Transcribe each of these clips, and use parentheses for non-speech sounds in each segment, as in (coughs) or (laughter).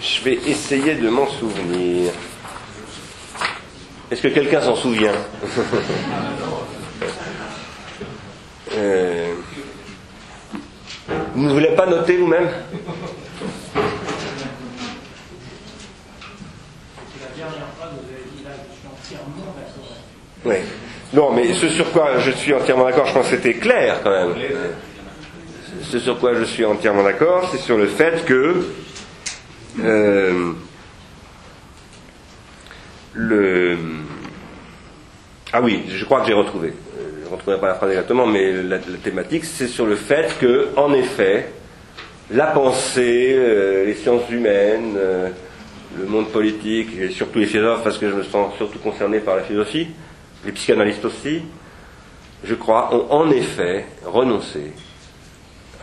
Je vais essayer de m'en souvenir. Est-ce que quelqu'un s'en souvient (laughs) euh... Vous ne voulez pas noter vous-même Oui. Non, mais ce sur quoi je suis entièrement d'accord, je pense que c'était clair quand même. Ce sur quoi je suis entièrement d'accord, c'est sur le fait que euh. Ah oui, je crois que j'ai retrouvé. Je ne retrouverai pas la phrase exactement, mais la, thématique, c'est sur le fait que, en effet, la pensée, euh, les sciences humaines, euh, le monde politique, et surtout les philosophes, parce que je me sens surtout concerné par la philosophie, les psychanalystes aussi, je crois, ont en effet renoncé,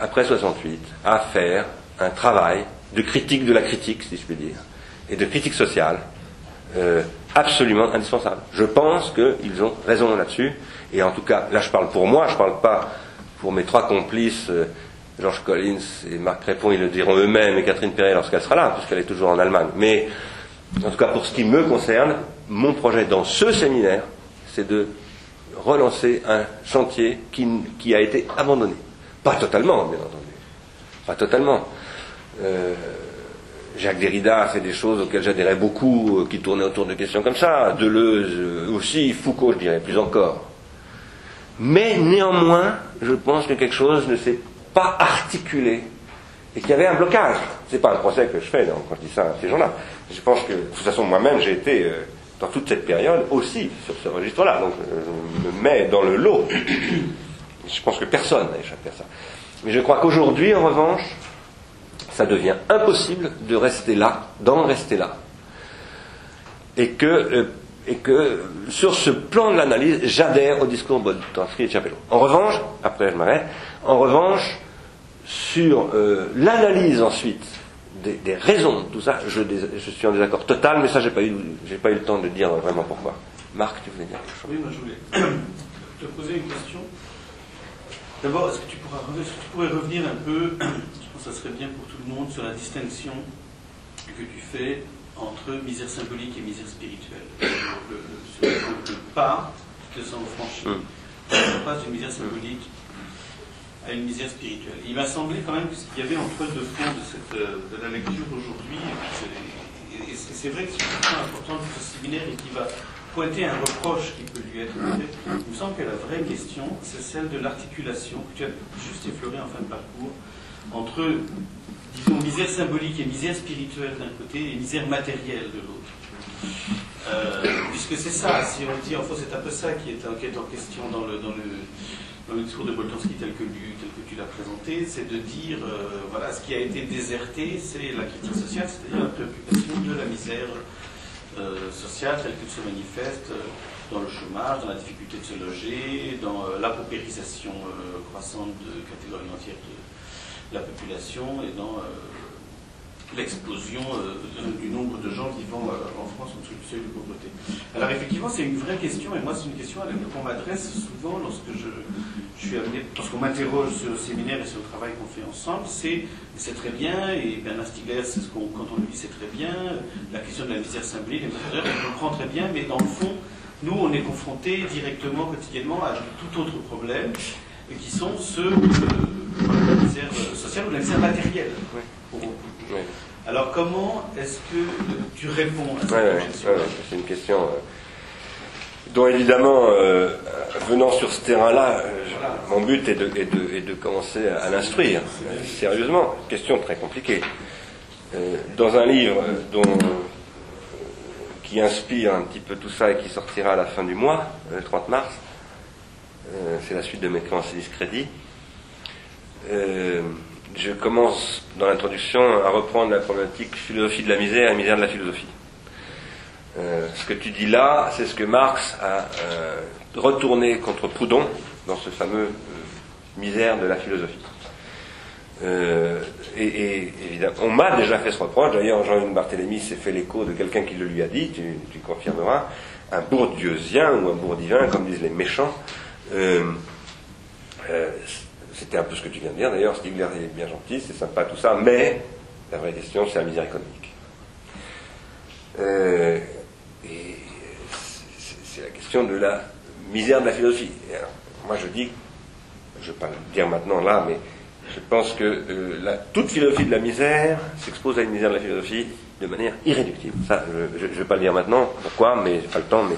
après 68, à faire un travail de critique de la critique, si je puis dire, et de critique sociale, euh, absolument indispensable. Je pense qu'ils ont raison là-dessus, et en tout cas, là je parle pour moi, je ne parle pas pour mes trois complices, euh, Georges Collins et Marc Crépon, ils le diront eux-mêmes, et Catherine Perret lorsqu'elle sera là, puisqu'elle est toujours en Allemagne. Mais en tout cas, pour ce qui me concerne, mon projet dans ce séminaire, c'est de relancer un chantier qui, qui, a été abandonné. Pas totalement, bien entendu. Pas totalement. Euh, Jacques Derrida a fait des choses auxquelles j'adhérais beaucoup, euh, qui tournaient autour de questions comme ça. Deleuze euh, aussi, Foucault, je dirais, plus encore. Mais néanmoins, je pense que quelque chose ne s'est pas articulé et qu'il y avait un blocage. C'est pas un procès que je fais quand je dis ça à ces gens-là. Je pense que, de toute façon, moi-même, j'ai été dans toute cette période aussi sur ce registre-là. Donc, je me mets dans le lot. Je pense que personne n'a échappé à ça. Mais je crois qu'aujourd'hui, en revanche, ça devient impossible de rester là, d'en rester là. Et que, euh, et que sur ce plan de l'analyse, j'adhère au discours de Transcrit et de Chapelot. En revanche, après je m'arrête, en revanche, sur euh, l'analyse ensuite des, raisons de tout ça, je, suis en désaccord total, mais ça, j'ai pas pas eu le temps de dire vraiment pourquoi. Marc, tu voulais dire quelque chose? Oui, moi je voulais (coughs) te poser une question. D'abord, est-ce que, tu pourrais revenir un peu, pense que ça serait bien pour tout le monde, sur la distinction que tu fais entre misère symbolique et misère spirituelle. Le, le, le, le pas qui te semble franchi. On passe d'une misère symbolique à une misère spirituelle. Il m'a semblé quand même qu'il y avait en toile de fond de, cette, de la lecture aujourd'hui, et c'est vrai que c'est un point important de ce séminaire et qui va pointer un reproche qui peut lui être fait. Il me semble que la vraie question, c'est celle de l'articulation, que tu as juste effleuré en fin de parcours, entre, disons, misère symbolique et misère spirituelle d'un côté et misère matérielle de l'autre. Euh, puisque c'est ça, si on dit, enfin, c'est un peu ça qui est, en question dans le, discours de Boltanski tel que, tel que tu l'as présenté, c'est de dire, euh, voilà, ce qui a été déserté, c'est la critique sociale, c'est-à-dire la préoccupation de la misère euh, sociale telle qu'elle se manifeste dans le chômage, dans la difficulté de se loger, dans la paupérisation croissante de catégories entières de la population et dans l'explosion euh, du nombre de gens vivant euh, en France en dessous du seuil de pauvreté. Alors effectivement, c'est une vraie question, et moi c'est une question à laquelle on m'adresse souvent lorsque je, suis amené, lorsqu'on m'interroge sur le séminaire et sur le travail qu'on fait ensemble, c'est, c'est très bien, et Bernard Stiegler, c'est ce qu'on, quand on lui dit c'est très bien, la question de la misère symbolique, on comprend très bien, mais dans le fond, nous on est confrontés directement, quotidiennement à tout autre problème, qui sont ceux misère sociale ou de la misère matérielle. Pour, Oui. alors comment est-ce que tu réponds à cette Ouais, question ouais, c'est une question euh, dont évidemment, euh, venant sur ce terrain-là, euh, mon but est de, est de- est de commencer à, à l'instruire euh, sérieusement. Question très compliquée. Euh, dans un livre dont, euh, qui inspire un petit peu tout ça et qui sortira à la fin du mois, le 30 mars, euh, c'est la suite de mes créances et discrédits. Euh, je commence dans l'introduction à reprendre la problématique philosophie de la misère et misère de la philosophie. Euh, ce que tu dis là, c'est ce que Marx a euh, retourné contre Proudhon dans ce fameux misère de la philosophie. Et, évidemment, on m'a déjà fait ce reproche. D'ailleurs, Jean-Yves Barthélemy s'est fait l'écho de quelqu'un qui le lui a dit, tu, tu confirmeras, un bourdieusien ou un bourdivin, comme disent les méchants. C'était un peu ce que tu viens de dire. D'ailleurs, Stigler est bien gentil, c'est sympa tout ça, mais la vraie question, c'est la misère économique. Euh, et c'est la question de la misère de la philosophie. moi je dis, je ne vais pas le dire maintenant là, mais je pense que euh, toute philosophie de la misère s'expose à une misère de la philosophie de manière irréductible. Ça, je ne vais pas le dire maintenant, pourquoi, mais j'ai pas le temps, mais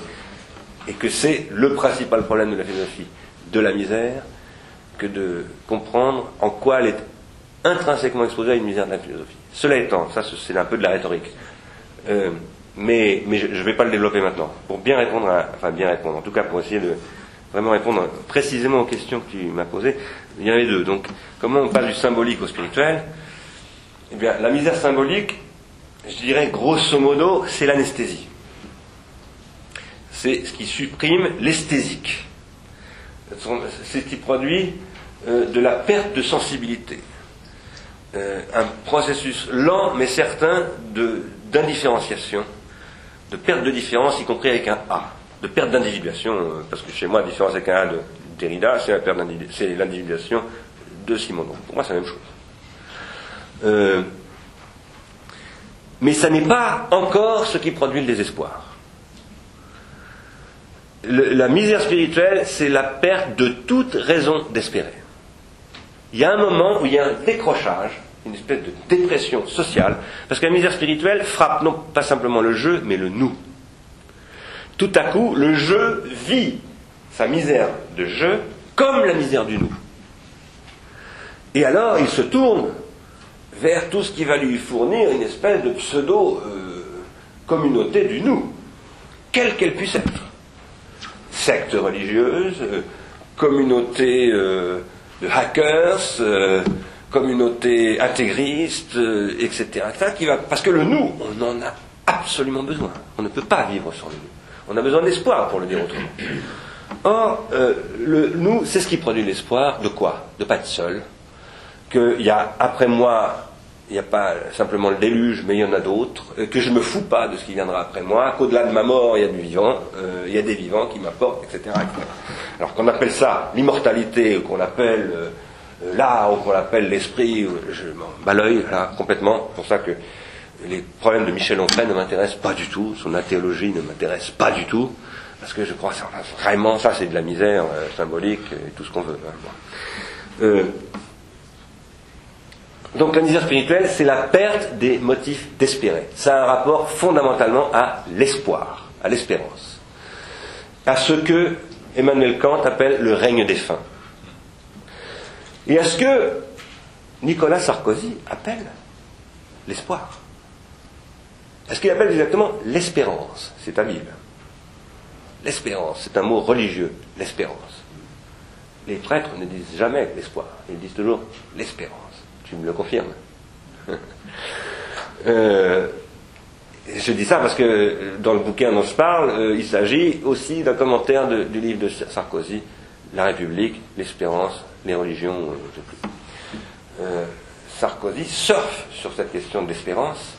et que c'est le principal problème de la philosophie de la misère que de comprendre en quoi elle est intrinsèquement exposée à une misère de la philosophie. Cela étant, ça c'est un peu de la rhétorique, euh, mais, mais je ne vais pas le développer maintenant. Pour bien répondre, enfin bien répondre, en tout cas pour essayer de vraiment répondre précisément aux questions que tu m'as posées, il y en avait deux. Donc, comment on passe du symbolique au spirituel? Eh bien, la misère symbolique, je dirais grosso modo, c'est l'anesthésie. C'est ce qui supprime l'esthésique. C'est ce qui produit euh, de la perte de sensibilité. Euh, un processus lent mais certain d'indifférenciation, de, perte de différence, y compris avec un A, de perte d'individuation, euh, parce que chez moi, la différence avec un A de Derrida, c'est l'individuation de Simon. pour moi, c'est la même chose. mais ça n'est pas encore ce qui produit le désespoir la misère spirituelle, c'est la perte de toute raison d'espérer. Il y a un moment où il y a un décrochage, une espèce de dépression sociale, parce que la misère spirituelle frappe non pas simplement le jeu, mais le nous. Tout à coup, le jeu vit sa misère de jeu comme la misère du nous. Et alors, il se tourne vers tout ce qui va lui fournir une espèce de pseudo-communauté euh, du nous, quelle qu'elle puisse être secte religieuse, euh, communauté euh, de hackers, euh, communauté intégriste, etc., qui va, parce que le nous, on en a absolument besoin. On ne peut pas vivre sans le nous. On a besoin d'espoir, pour le dire autrement. Or, le nous, c'est ce qui produit l'espoir de quoi? De pas être seul. Qu'il y a après moi il n'y a pas simplement le déluge, mais il y en a d'autres, euh, que je ne me fous pas de ce qui viendra après moi, qu'au-delà de ma mort, il y a du vivant, euh, il y a des vivants qui m'apportent, etc., Alors qu'on appelle ça l'immortalité, ou qu'on appelle euh, l'art, ou qu'on appelle l'esprit, je m'en bats l'œil, là, complètement. C'est pour ça que les problèmes de Michel Onfray ne m'intéressent pas du tout, son athéologie ne m'intéresse pas du tout, parce que je crois que vraiment, ça c'est de la misère symbolique, et tout ce qu'on veut. Hein, donc la misère spirituelle, c'est la perte des motifs d'espérer. Ça a un rapport fondamentalement à l'espoir, à l'espérance, à ce que Emmanuel Kant appelle le règne des fins, et à ce que Nicolas Sarkozy appelle l'espoir. À ce qu'il appelle exactement l'espérance, c'est à Bible. L'espérance, c'est un mot religieux, l'espérance. Les prêtres ne disent jamais l'espoir, ils disent toujours l'espérance. Tu me le confirmes (laughs) euh, Je dis ça parce que dans le bouquin dont je parle, euh, il s'agit aussi d'un commentaire du livre de Sarkozy, La République, l'espérance, les religions, euh, Sarkozy surfe sur cette question de l'espérance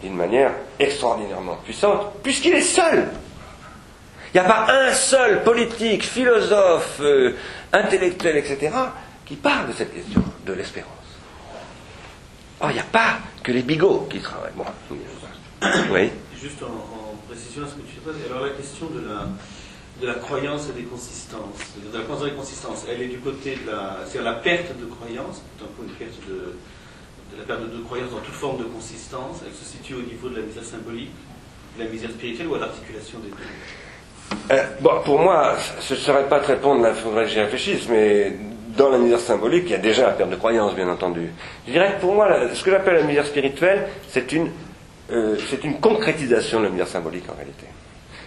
d'une manière extraordinairement puissante, puisqu'il est seul. Il n'y a pas un seul politique, philosophe, intellectuel, etc., qui parle de cette question de l'espérance. Oh, il n'y a pas que les bigots qui travaillent. Bon. (coughs) Oui. Juste en, précision à ce que tu dis, alors la question de la, de la croyance et des consistances, de la croyance et des consistances, elle est du côté de la, c'est la perte de croyance, un peu une perte de, de la perte de, croyance dans toute forme de consistance, elle se situe au niveau de la misère symbolique, de la misère spirituelle ou à l'articulation des deux? Euh, bon, pour moi, ce ne serait pas de répondre, il faudrait que j'y réfléchisse, mais dans la misère symbolique, il y a déjà la perte de croyance, bien entendu. Je dirais que pour moi, ce que j'appelle la misère spirituelle, c'est une, euh, c'est une concrétisation de misère symbolique en réalité.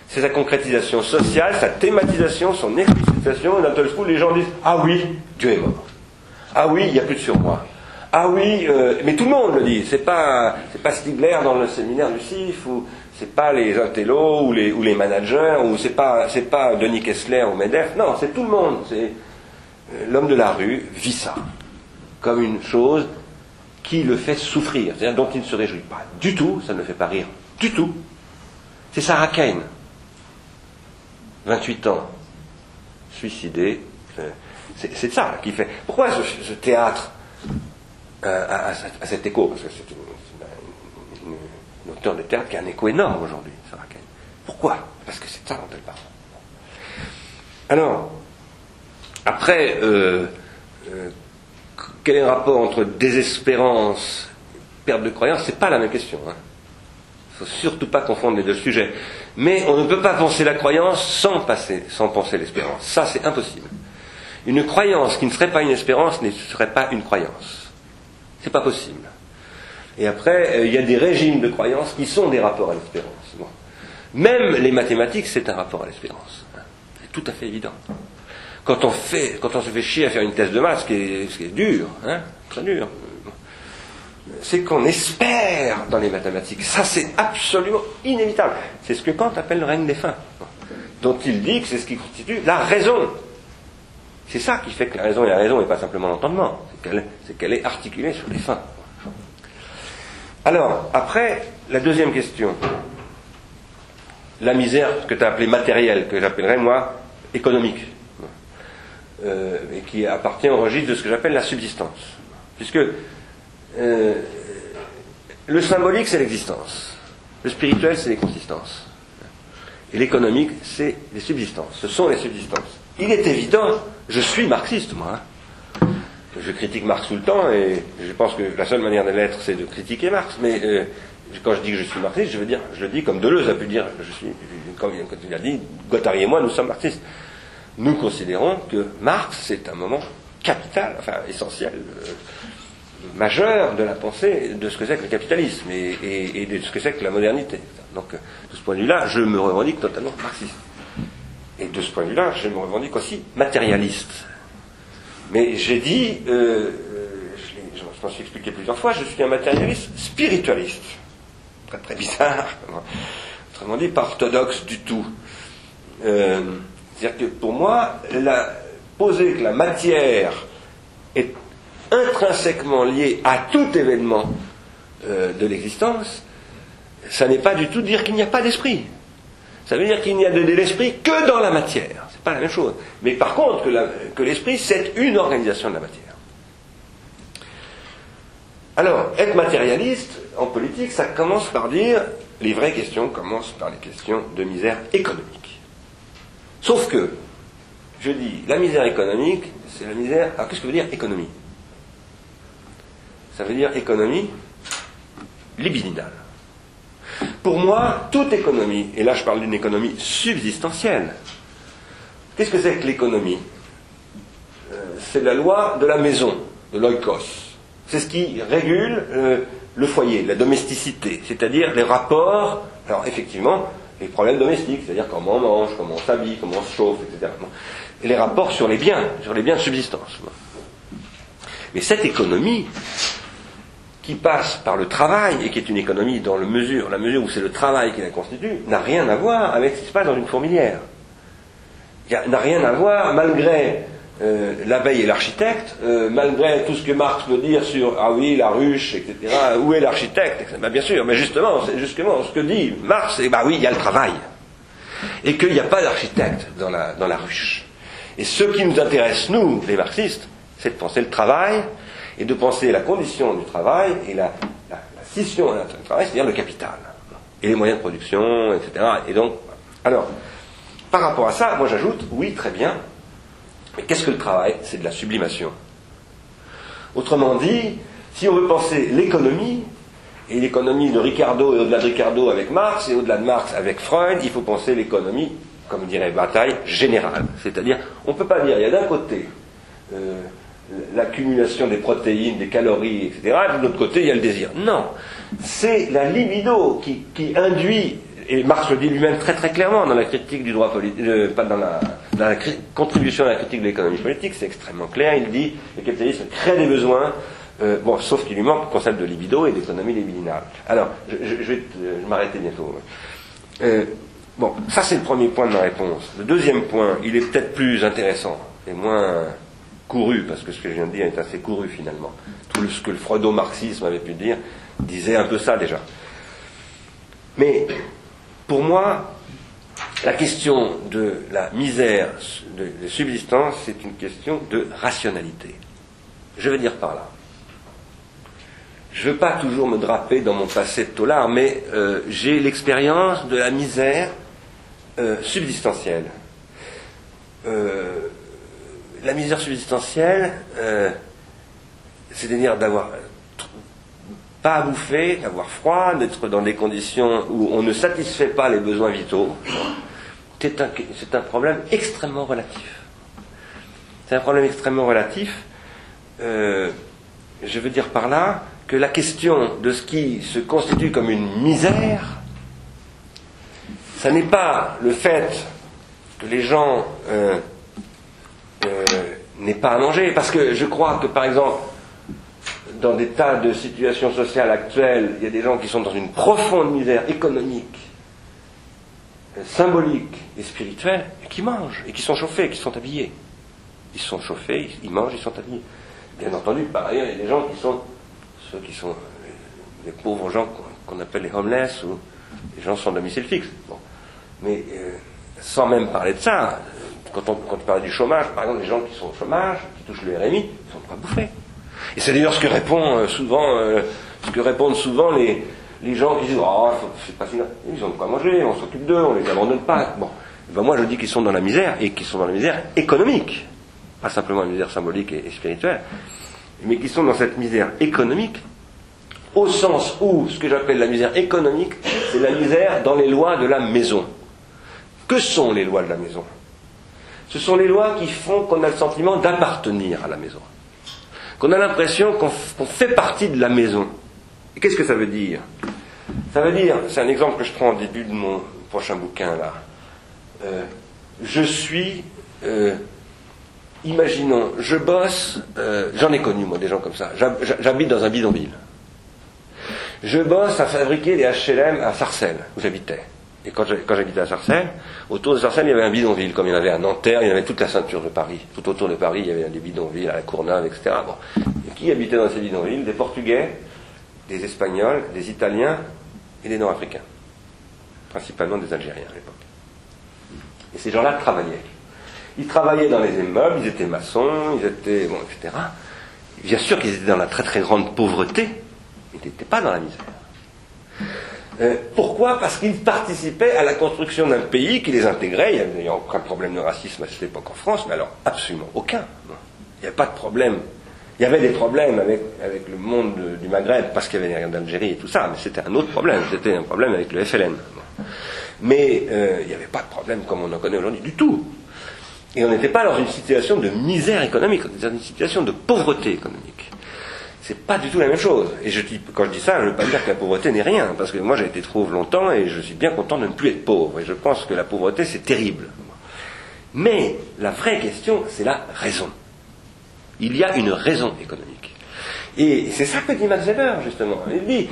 C'est sa concrétisation sociale, sa thématisation, son explicitation, et d'un coup, les gens disent Ah oui, Dieu est mort. Ah oui, il n'y a plus de surmoi. Ah oui, euh, mais tout le monde le dit. C'est pas, pas Stigler dans le séminaire du CIF, ou c'est pas les intellos, ou les, managers, ou c'est pas, pas Denis Kessler ou Medef. Non, c'est tout le monde. C'est, l'homme de la rue vit ça comme une chose qui le fait souffrir, c'est-à-dire dont il ne se réjouit pas du tout, ça ne le fait pas rire du tout. C'est Sarah Kane, 28 ans, suicidé. Euh, c'est ça qui fait. Pourquoi ce, théâtre euh, a, cet écho? Parce que c'est une, producteur de théâtre qui a un écho énorme aujourd'hui, Sarah Kane. Pourquoi? Parce que c'est ça dont elle parle. Alors, après, euh, euh, quel est le rapport entre désespérance, perte de croyance C'est pas la même question. Il hein. ne faut surtout pas confondre les deux sujets. Mais on ne peut pas penser la croyance sans, passer, sans penser l'espérance. Ça, c'est impossible. Une croyance qui ne serait pas une espérance ne serait pas une croyance. C'est pas possible. Et après, euh, il y a des régimes de croyance qui sont des rapports à l'espérance. Même les mathématiques, c'est un rapport à l'espérance. C'est tout à fait évident. Quand on, fait, quand on se fait chier à faire une thèse de maths, ce qui est, dur, hein, très dur, c'est qu'on espère dans les mathématiques. Ça, c'est absolument inévitable. C'est ce que Kant appelle le règne des fins, dont il dit que c'est ce qui constitue la raison. C'est ça qui fait que la raison est la raison et pas simplement l'entendement. C'est qu'elle est, articulée sur les fins. Alors, après, la deuxième question. La misère que tu as appelée matérielle, que j'appellerais moi économique, euh, et qui appartient au registre de ce que j'appelle la subsistance. Puisque euh, le symbolique, c'est l'existence. Le spirituel, c'est les consistances. Et l'économique, c'est les subsistances. Ce sont les subsistances. Il est évident, je suis marxiste, moi. Hein. Je critique Marx tout le temps, et je pense que la seule manière de l'être, c'est de critiquer Marx. Mais euh, quand je dis que je suis marxiste, je veux dire, je le dis comme Deleuze a pu dire, je suis, comme il a dit, Guattari et moi, nous sommes marxistes. Nous considérons que Marx, c'est un moment capital, enfin essentiel, majeur de la pensée de ce que c'est que le capitalisme et, de ce que c'est que la modernité. Donc, de ce point de vue-là, je me revendique totalement marxiste. Et de ce point de vue-là, je me revendique aussi matérialiste. Mais j'ai dit, euh, euh, je, m'en suis expliqué plusieurs fois, je suis un matérialiste spiritualiste. Très très bizarre. (laughs) Autrement dit, pas orthodoxe du tout. Euh, c'est-à-dire que pour moi, poser que la matière est intrinsèquement lié à tout événement euh, de l'existence, ça n'est pas du tout dire qu'il n'y a pas d'esprit. Ça veut dire qu'il n'y a de, l'esprit que dans la matière. C'est pas la même chose. Mais par contre, que l'esprit, c'est une organisation de la matière. Alors, être matérialiste en politique, ça commence par dire, les vraies questions commencent par les questions de misère économique. Sauf que, je dis, la misère économique, c'est la misère. Alors, qu'est-ce que veut dire économie? Ça veut dire économie libidinale. Pour moi, toute économie, et là je parle d'une économie subsistentielle, qu'est-ce que c'est que l'économie? Euh, C'est la loi de la maison, de l'oikos. C'est ce qui régule euh, le foyer, la domesticité, c'est-à-dire les rapports, alors effectivement, les problèmes domestiques, c'est-à-dire comment on mange, comment on s'habille, comment on se chauffe, etc. Et les rapports sur les biens, sur les biens de subsistance. Mais cette économie, qui passe par le travail et qui est une économie dans le mesure, la mesure où c'est le travail qui la constitue, n'a rien à voir avec ce qui se passe dans une fourmilière. N'a rien à voir, malgré euh, l'abeille et l'architecte, euh, malgré tout ce que Marx peut dire sur ah oui, la ruche, etc., où est l'architecte ben, Bien sûr, mais justement, c'est justement ce que dit Marx, c'est bah oui, il y a le travail. Et qu'il n'y a pas d'architecte dans la, dans la ruche. Et ce qui nous intéresse, nous, les marxistes, c'est de penser le travail et de penser la condition du travail et la, scission du travail, c'est-à-dire le capital, et les moyens de production, etc. Et donc, alors, par rapport à ça, moi j'ajoute, oui, très bien, mais qu'est-ce que le travail? C'est de la sublimation. Autrement dit, si on veut penser l'économie, et l'économie de Ricardo et au-delà de Ricardo avec Marx, et au-delà de Marx avec Freud, il faut penser l'économie, comme dirait Bataille, générale. C'est-à-dire, on ne peut pas dire, il y a d'un côté euh, l'accumulation des protéines, des calories, etc. De l'autre côté, il y a le désir. Non, c'est la libido qui, induit, et Marx le dit lui-même très très clairement dans la critique du droit politique, euh, pas dans la, contribution à la critique de l'économie politique, c'est extrêmement clair, il dit le capitalisme crée des besoins, euh, bon, sauf qu'il lui manque le concept de libido et d'économie libidinale. Alors, je, vais m'arrêter bientôt. Euh, bon, ça c'est le premier point de ma réponse. Le deuxième point, il est peut-être plus intéressant et moins couru, parce que ce que je viens de dire est assez couru finalement. Tout ce que le freudo-marxisme avait pu dire disait un peu ça déjà. Mais pour moi, la question de la misère de, subsistance, c'est une question de rationalité. Je veux dire par là. je ne veux pas toujours me draper dans mon passé de tolard, mais euh, j'ai l'expérience de la misère euh, subsistentielle. Euh, la misère subsistentielle, c'est-à-dire d'avoir pas à bouffer, d'avoir froid, d'être dans des conditions où on ne satisfait pas les besoins vitaux, c'est un, problème extrêmement relatif. C'est un problème extrêmement relatif. je veux dire par là, que la question de ce qui se constitue comme une misère, ce n'est pas le fait que les gens euh, euh, n'aient pas à manger, parce que je crois que par exemple, dans des tas de situations sociales actuelles, il y a des gens qui sont dans une profonde misère économique, symbolique et spirituelle, et qui mangent, et qui sont chauffés, qui sont habillés. Ils sont chauffés, ils mangent, ils sont habillés. Bien entendu, par ailleurs, il y a des gens qui sont ceux qui sont les pauvres gens qu'on appelle les homeless ou les gens sans domicile fixe. Mais euh, sans même parler de ça, quand on, quand parle du chômage, par exemple, les gens qui sont au chômage, qui touchent le RMI, ils sont pas bouffés. Et c'est d'ailleurs ce que répond euh, souvent, euh, ce que répondent souvent les, les gens qui disent oh, c'est pas ils ont de quoi manger, on s'occupe d'eux, on les abandonne pas. Bon, ben moi je dis qu'ils sont dans la misère et qu'ils sont dans la misère économique, pas simplement la misère symbolique et spirituelle mais qui sont dans cette misère économique, au sens où ce que j'appelle la misère économique, c'est la misère dans les lois de la maison. Que sont les lois de la maison? Ce sont les lois qui font qu'on a le sentiment d'appartenir à la maison, qu'on a l'impression qu'on fait partie de la maison. Et qu'est-ce que ça veut dire? Ça veut dire, c'est un exemple que je prends au début de mon prochain bouquin là, euh, je suis euh, imaginons, je bosse, euh, j'en ai connu moi des gens comme ça, j'habite dans un bidonville. Je bosse à fabriquer des HLM à Sarcelles, où j'habitais. Et quand j'habitais à Sarcelles, autour de Sarcelles, il y avait un bidonville, comme il y en avait à Nanterre, il y avait toute la ceinture de Paris. Tout autour de Paris, il y avait des bidonvilles à la Courneuve, etc. Et qui habitait dans ces bidonvilles? Des Portugais, des Espagnols, des Italiens et des Nord-Africains. Principalement des Algériens à l'époque. Et ces gens-là travaillaient. Ils travaillaient dans les immeubles, ils étaient maçons, ils étaient. Bon, etc. Bien sûr qu'ils étaient dans la très très grande pauvreté, mais ils n'étaient pas dans la misère. Euh, pourquoi? Parce qu'ils participaient à la construction d'un pays qui les intégrait. Il n'y avait aucun problème de racisme à cette époque en France, mais alors absolument aucun. Il n'y avait pas de problème. Il y avait des problèmes avec, le monde du Maghreb, parce qu'il y avait les d'Algérie et tout ça, mais c'était un autre problème. C'était un problème avec le FLN. Mais euh, il n'y avait pas de problème comme on en connaît aujourd'hui du tout. Et on n'était pas dans une situation de misère économique, on était dans une situation de pauvreté économique. C'est pas du tout la même chose. Et je dis, quand je dis ça, je ne veux pas dire que la pauvreté n'est rien, parce que moi j'ai été trop longtemps et je suis bien content de ne plus être pauvre. Et je pense que la pauvreté c'est terrible. Mais la vraie question, c'est la raison. Il y a une raison économique. Et c'est ça que dit Max Weber, justement. Il dit,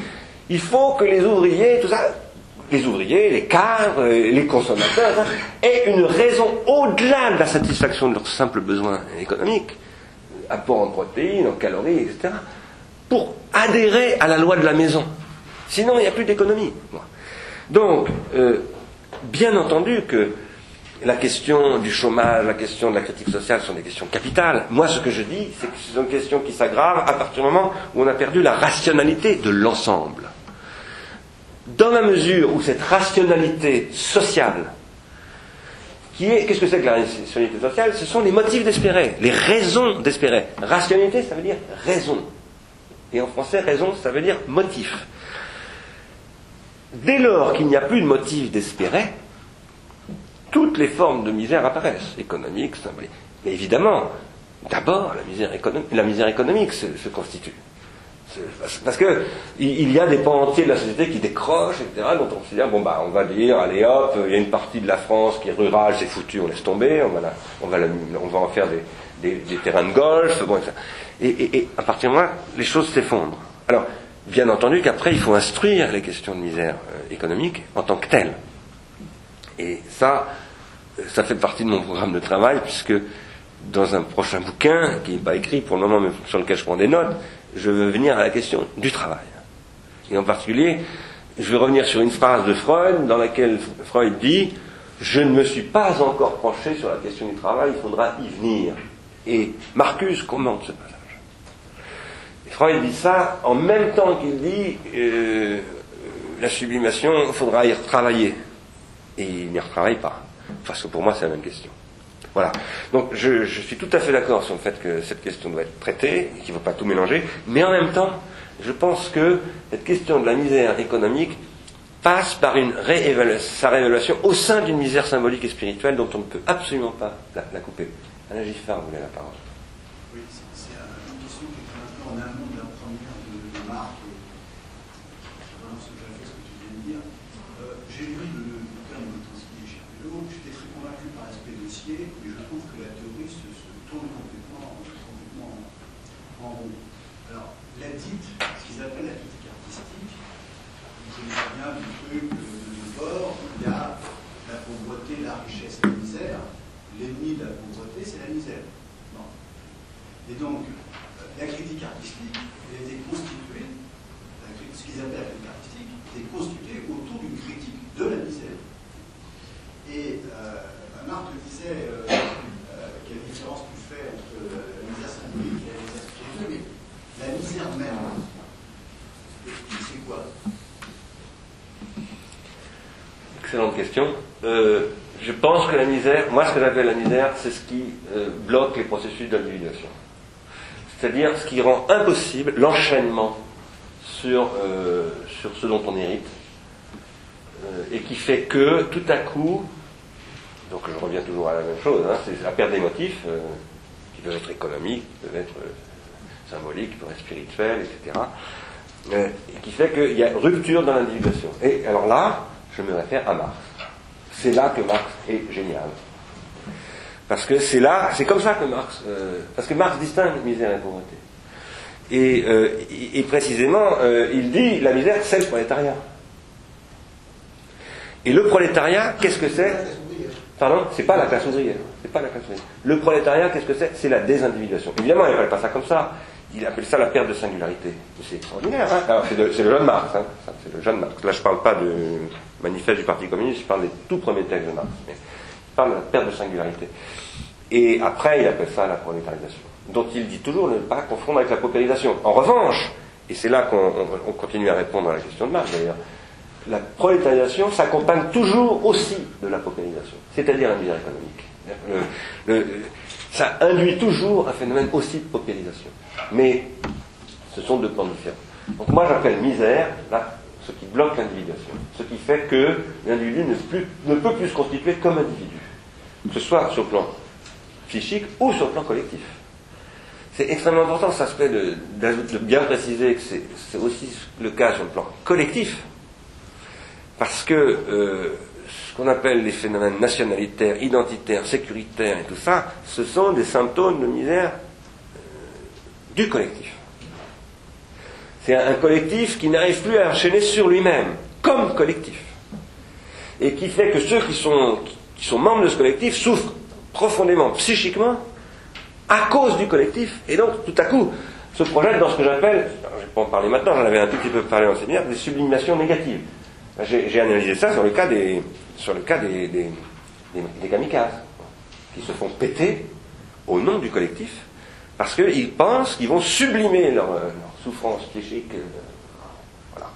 il faut que les ouvriers, les ouvriers, les cadres, les consommateurs, aient une raison au-delà de la satisfaction de leurs simples besoins économiques, apport en protéines, en calories, etc., pour adhérer à la loi de la maison. Sinon, il n'y a plus d'économie. Donc, euh, bien entendu que la question du chômage, la question de la critique sociale sont des questions capitales. Moi, ce que je dis, c'est que ce sont des questions qui s'aggravent à partir du moment où on a perdu la rationalité de l'ensemble dans la mesure où cette rationalité sociale, qu'est-ce que c'est que la rationalité sociale? Ce sont les motifs d'espérer, les raisons d'espérer. Rationalité, ça veut dire raison. Et en français, raison, ça veut dire motif. Dès lors qu'il n'y a plus de motif d'espérer, toutes les formes de misère apparaissent, économiques, symboliques. Mais évidemment, d'abord, la misère, économique se constitue. Parce que il y a des pans entiers de la société qui décrochent, etc., dont on se dit, bon, bah, on va dire, allez hop, il y a une partie de la France qui est rurale, c'est foutu, on laisse tomber, on va, on va, on va en faire des, des, terrains de golf, bon, etc. Et, et, à partir de là, les choses s'effondrent. Alors, bien entendu qu'après, il faut instruire les questions de misère euh, économique en tant que telles. Et ça, ça fait partie de mon programme de travail, puisque dans un prochain bouquin, qui n'est pas écrit pour le moment, mais sur lequel je prends des notes, je veux venir à la question du travail. Et en particulier, je vais revenir sur une phrase de Freud dans laquelle Freud dit Je ne me suis pas encore penché sur la question du travail, il faudra y venir. Et Marcus commente ce passage. Freud dit ça en même temps qu'il dit euh, la sublimation, il faudra y retravailler. Et il n'y retravaille pas. Parce que pour moi, c'est la même question. Voilà. Donc je, suis tout à fait d'accord sur le fait que cette question doit être traitée, qu'il ne faut pas tout mélanger, mais en même temps, je pense que cette question de la misère économique passe par une sa réévaluation au sein d'une misère symbolique et spirituelle dont on ne peut absolument pas la, couper. Alain Giffard voulait la parole. Et donc, la critique artistique, elle était constituée, ce qu'ils appellent la critique artistique, était constituée autour d'une critique de la misère. Et euh, Marc disait euh, euh, quelle différence tu fais entre la misère symbolique et la misère spirituelle, mais la misère même, c'est quoi? Excellente question. Je pense que la misère, moi ce que j'appelle la misère, c'est ce qui bloque les processus d'individuation c'est-à-dire ce qui rend impossible l'enchaînement sur, euh, sur ce dont on hérite, euh, et qui fait que tout à coup, donc je reviens toujours à la même chose, hein, c'est la perte des motifs, euh, qui peuvent être économiques, qui peuvent être symboliques, qui peuvent être spirituels, etc., et qui fait qu'il y a rupture dans l'individuation. Et alors là, je me réfère à Marx. C'est là que Marx est génial. Parce que c'est là, c'est comme ça que Marx, euh, parce que Marx distingue misère et pauvreté. Et, euh, précisément, euh, il dit la misère, c'est le prolétariat. Et le prolétariat, qu'est-ce que c'est? Pardon? C'est pas la classe ouvrière. C'est pas la classe ouvrière. Le prolétariat, qu'est-ce que c'est? C'est la désindividuation. Évidemment, il n'appelle pas ça comme ça. Il appelle ça la perte de singularité. C'est extraordinaire. Hein c'est, le, jeune Marx. Hein. c'est le jeune Marx. Là, je ne parle pas du manifeste du Parti communiste. Je parle des tout premiers textes de Marx. Mais il parle de la perte de singularité. Et après, il appelle ça la prolétarisation, dont il dit toujours ne pas confondre avec la paupérisation. En revanche, et c'est là qu'on continue à répondre à la question de Marx d'ailleurs, la prolétarisation s'accompagne toujours aussi de la paupérisation, c'est-à-dire la misère économique. ça induit toujours un phénomène aussi de paupérisation. Mais ce sont deux plans différents. Donc moi j'appelle misère là, ce qui bloque l'individuation, ce qui fait que l'individu ne, peut plus se constituer comme individu, que ce soit sur le plan psychique ou sur le plan collectif. C'est extrêmement important cet aspect de, de, bien préciser que c'est aussi le cas sur le plan collectif, parce que euh, ce qu'on appelle les phénomènes nationalitaires, identitaires, sécuritaires et tout ça, ce sont des symptômes de misère euh, du collectif. C'est un, collectif qui n'arrive plus à enchaîner sur lui-même, comme collectif. Et qui fait que ceux qui sont, membres de ce collectif souffrent profondément psychiquement à cause du collectif. Et donc, tout à coup, se projette dans ce que j'appelle, je vais pas en parler maintenant, j'en avais un tout petit peu parlé en séminaire, des sublimations négatives. J'ai analysé ça sur le cas le des, kamikazes, qui se font péter au nom du collectif, parce qu'ils pensent qu'ils vont sublimer leur, souffrance psychique. Euh, voilà.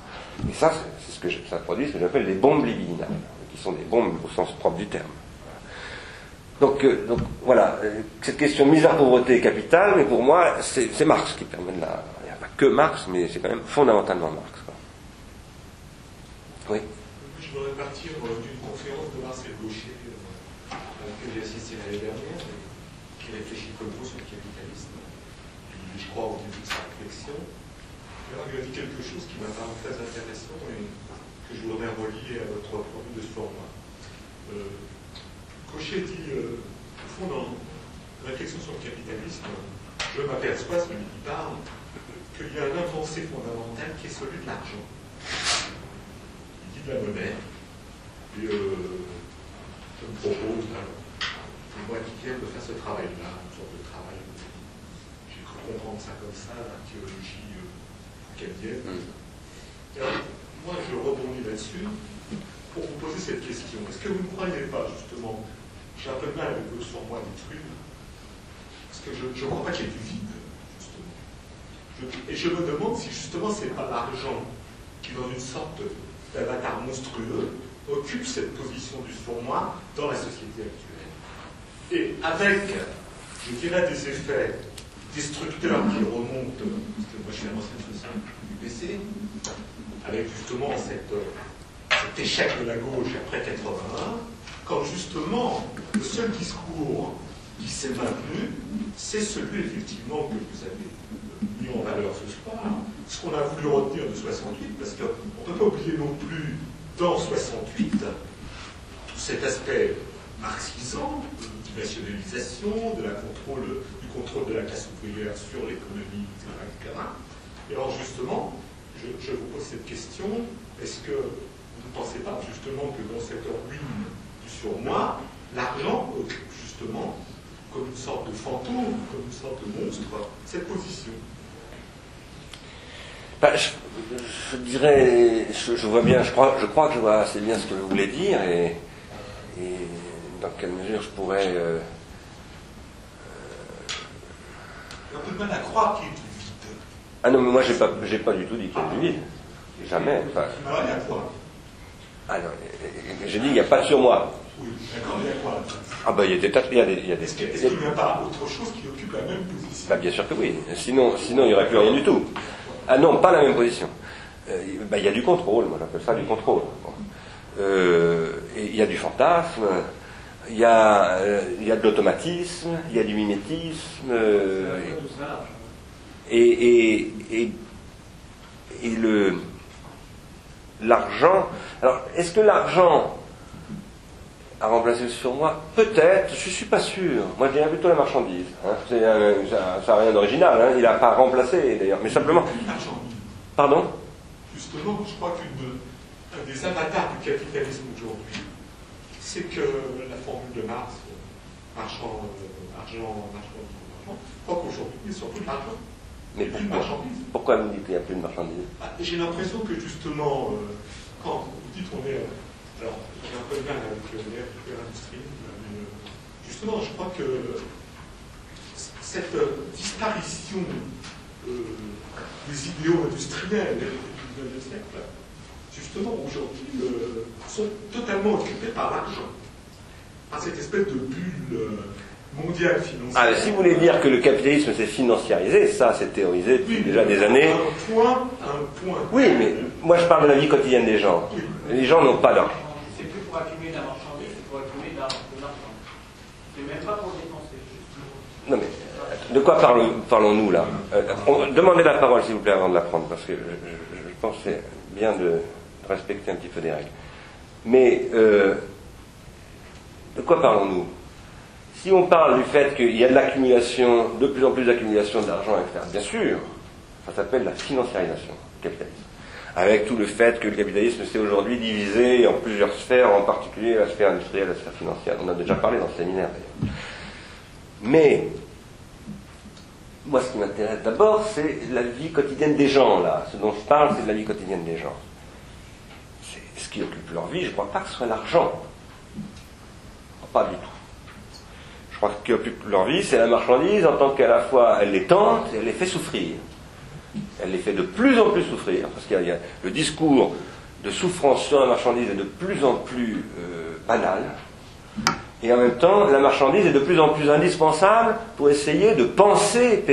Et ça, c'est ce que ça produit ce que j'appelle des bombes libidinales, qui sont des bombes au sens propre du terme. Donc, euh, donc voilà, euh, cette question misère, pauvreté, capitale, mais pour moi, c'est Marx qui permet de la. Il n'y a pas que Marx, mais c'est quand même fondamentalement Marx. Oui. Je voudrais partir euh, d'une conférence de Marcel Gaucher, à laquelle j'ai assisté l'année dernière, qui réfléchit comme vous sur le capitalisme. Je crois au début de sa Alors, il a dit quelque chose qui m'a paru très intéressant et que je voudrais relier à votre produit de ce format. Cochet dit, euh, au fond, dans la réflexion sur le capitalisme, je m'aperçois, celui qui parle, qu'il y a un avancé fondamental qui est celui de l'argent. Il dit de la monnaie, et euh, je me propose, c'est moi qui viens de faire ce travail-là, une sorte de travail, comprendre ça comme ça, l'archéologie euh, Alors, moi, je rebondis là-dessus pour vous poser cette question. Est-ce que vous ne croyez pas, justement, j'ai un peu de mal avec sur moi détruire, parce que je ne crois pas qu'il y ait du vide, justement. et je me demande si justement c'est pas l'argent qui, dans une sorte d'avatar monstrueux, occupe cette position du surmoi dans la société actuelle. Et avec, je dirais, des effets destructeurs qui remontent, parce que moi je suis un ancien social du PC, avec justement cette, cet échec de la gauche après 81, quand justement le seul discours qui s'est maintenu, c'est celui effectivement que vous avez mis en valeur ce soir, ce qu'on a voulu retenir de 68, parce qu'on ne peut pas oublier non plus dans 68 tout cet aspect marxisant de nationalisation, de la contrôle, contrôle de la classe ouvrière sur l'économie, etc., Et alors justement, je, vous pose cette question, est-ce que vous ne pensez pas justement que dans cette ruine du surmoi, l'argent justement comme une sorte de fantôme, comme une sorte de monstre, cette position? Bah, je, dirais, je, vois bien, je crois, que je vois assez bien ce que vous voulez dire et, et dans quelle mesure je pourrais. Euh, un peu mal à croire qu'il vide. Ah non, mais moi j'ai pas, j'ai pas du tout dit qu'il y ait du vide. Jamais. Enfin, Alors, il y a quoi alors, j'ai dit il n'y a pas de sur moi. Oui, d'accord, il y a quoi Ah ben il y a des tas, il y a des, il y a des. Est-ce qu'il n'y a pas autre chose qui occupe la même position bah, Bien sûr que oui. Sinon, sinon il n'y aurait plus rien du tout. Ah non, pas la même position. Euh, bah, il y a du contrôle, moi j'appelle ça du contrôle. Euh, et il y a du fantasme, il y a, euh, il y a de l'automatisme, il y a du mimétisme. euh, et, et, et, et le l'argent. Alors, est-ce que l'argent a remplacé le surmoi? Peut-être, je ne suis pas sûr. Moi, je dirais plutôt la marchandise. Hein. C'est un- ça n'a rien d'original, hein. il n'a pas remplacé d'ailleurs, mais simplement. Pardon? Justement, je crois qu'un des avatars du capitalisme aujourd'hui, c'est que la formule de Marx, euh, marchand, euh, argent, marchand, argent, je crois qu'aujourd'hui, il n'y a surtout de l'argent. Mais Il n'y a plus de pourquoi marchandise. Pourquoi vous dites qu'il n'y a plus de marchandise Ah, J'ai l'impression que justement, euh, quand vous dites qu'on est. euh, alors, j'ai un peu de mal avec l'ère l'industrie, mais euh, justement, je crois que cette disparition des idéaux industriels du XIXe siècle, justement, aujourd'hui, euh, sont totalement occupés par l'argent, par cette espèce de bulle euh, mondiale financière. Ah, si vous voulez dire que le capitalisme s'est financiarisé, ça c'est théorisé depuis Oui, déjà des années. Un point, un point. Oui, mais moi je parle de la vie quotidienne des gens. Les gens n'ont pas d'argent. C'est plus pour accumuler de la marchandise, c'est pour accumuler de la- de l'argent. C'est même pas pour dépenser. juste. Non mais, de quoi parlons- parlons-nous là? Euh, on- Demandez la parole s'il vous plaît avant de la prendre, parce que je, je- je pense que c'est bien de respecter un petit peu des règles. Mais euh, de quoi parlons-nous? Si on parle du fait qu'il y a de l'accumulation, de plus en plus d'accumulation d'argent, etc., bien sûr, ça s'appelle la financiarisation du capitalisme. Avec tout le fait que le capitalisme s'est aujourd'hui divisé en plusieurs sphères, en particulier la sphère industrielle, la sphère financière. On en a déjà parlé dans ce séminaire d'ailleurs. Mais, moi ce qui m'intéresse d'abord, c'est la vie quotidienne des gens, là. Ce dont je parle, c'est de la vie quotidienne des gens. Qui occupe leur vie, je ne crois pas que ce soit l'argent. Pas du tout. Je crois que ce qui occupe leur vie, c'est la marchandise en tant qu'à la fois elle les tente et elle les fait souffrir. Elle les fait de plus en plus souffrir, parce qu'il y a le discours de souffrance sur la marchandise est de plus en plus euh, banal. Et en même temps, la marchandise est de plus en plus indispensable pour essayer de penser